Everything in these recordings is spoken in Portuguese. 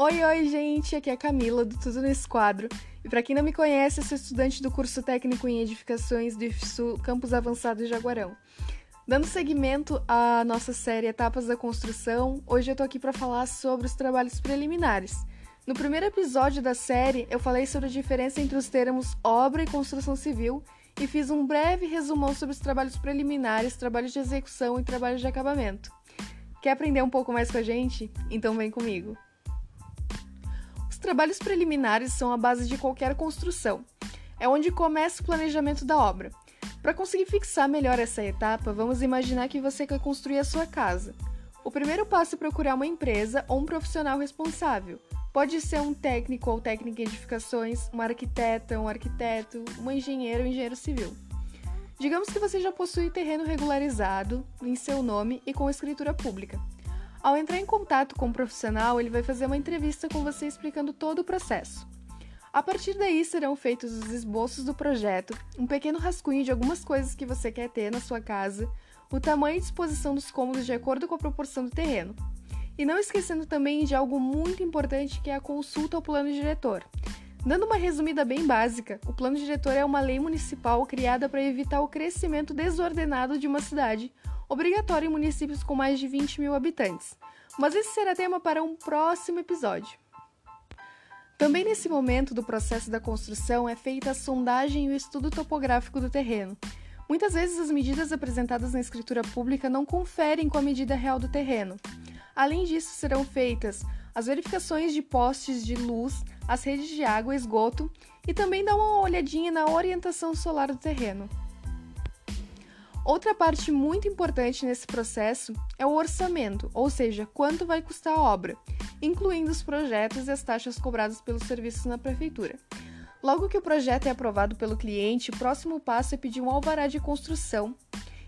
Oi, oi, gente! Aqui é a Camila do Tudo no Esquadro. E para quem não me conhece, eu sou estudante do curso técnico em edificações do IFSU Campus Avançado de Jaguarão. Dando seguimento à nossa série Etapas da Construção, hoje eu tô aqui para falar sobre os trabalhos preliminares. No primeiro episódio da série, eu falei sobre a diferença entre os termos obra e construção civil e fiz um breve resumão sobre os trabalhos preliminares, trabalhos de execução e trabalhos de acabamento. Quer aprender um pouco mais com a gente? Então vem comigo. Os trabalhos preliminares são a base de qualquer construção. É onde começa o planejamento da obra. Para conseguir fixar melhor essa etapa, vamos imaginar que você quer construir a sua casa. O primeiro passo é procurar uma empresa ou um profissional responsável. Pode ser um técnico ou técnica em edificações, uma arquiteta, um arquiteto, um engenheiro ou engenheiro civil. Digamos que você já possui terreno regularizado em seu nome e com escritura pública. Ao entrar em contato com o um profissional, ele vai fazer uma entrevista com você explicando todo o processo. A partir daí serão feitos os esboços do projeto, um pequeno rascunho de algumas coisas que você quer ter na sua casa, o tamanho e disposição dos cômodos de acordo com a proporção do terreno. E não esquecendo também de algo muito importante que é a consulta ao plano diretor. Dando uma resumida bem básica, o plano diretor é uma lei municipal criada para evitar o crescimento desordenado de uma cidade obrigatório em municípios com mais de 20 mil habitantes. Mas esse será tema para um próximo episódio. Também nesse momento do processo da construção é feita a sondagem e o estudo topográfico do terreno. Muitas vezes as medidas apresentadas na escritura pública não conferem com a medida real do terreno. Além disso, serão feitas as verificações de postes de luz, as redes de água e esgoto e também dá uma olhadinha na orientação solar do terreno. Outra parte muito importante nesse processo é o orçamento, ou seja, quanto vai custar a obra, incluindo os projetos e as taxas cobradas pelos serviços na prefeitura. Logo que o projeto é aprovado pelo cliente, o próximo passo é pedir um alvará de construção.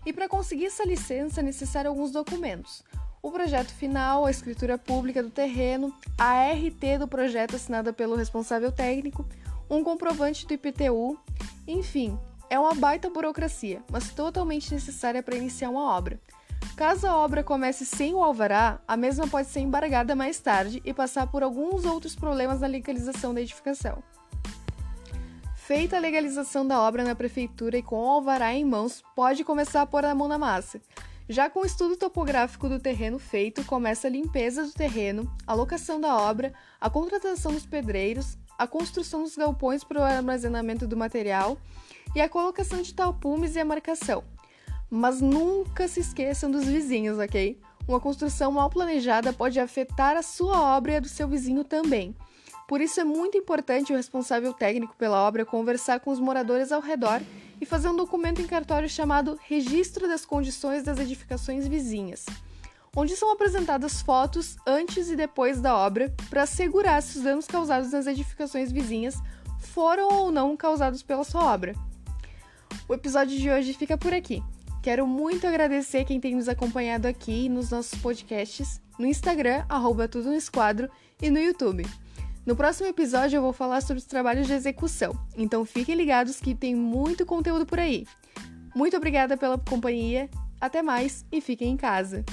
E para conseguir essa licença é necessário alguns documentos. O projeto final, a escritura pública do terreno, a RT do projeto assinada pelo responsável técnico, um comprovante do IPTU, enfim, é uma baita burocracia, mas totalmente necessária para iniciar uma obra. Caso a obra comece sem o alvará, a mesma pode ser embargada mais tarde e passar por alguns outros problemas na legalização da edificação. Feita a legalização da obra na prefeitura e com o alvará em mãos, pode começar a pôr a mão na massa. Já com o estudo topográfico do terreno feito, começa a limpeza do terreno, a locação da obra, a contratação dos pedreiros, a construção dos galpões para o armazenamento do material e a colocação de tapumes e a marcação. Mas nunca se esqueçam dos vizinhos, ok? Uma construção mal planejada pode afetar a sua obra e a do seu vizinho também. Por isso é muito importante o responsável técnico pela obra conversar com os moradores ao redor e fazer um documento em cartório chamado Registro das Condições das Edificações Vizinhas, onde são apresentadas fotos antes e depois da obra para assegurar se os danos causados nas edificações vizinhas foram ou não causados pela sua obra. O episódio de hoje fica por aqui. Quero muito agradecer quem tem nos acompanhado aqui nos nossos podcasts, no Instagram, arroba tudo no esquadro, e no YouTube. No próximo episódio eu vou falar sobre os trabalhos de execução, então fiquem ligados que tem muito conteúdo por aí. Muito obrigada pela companhia, até mais e fiquem em casa!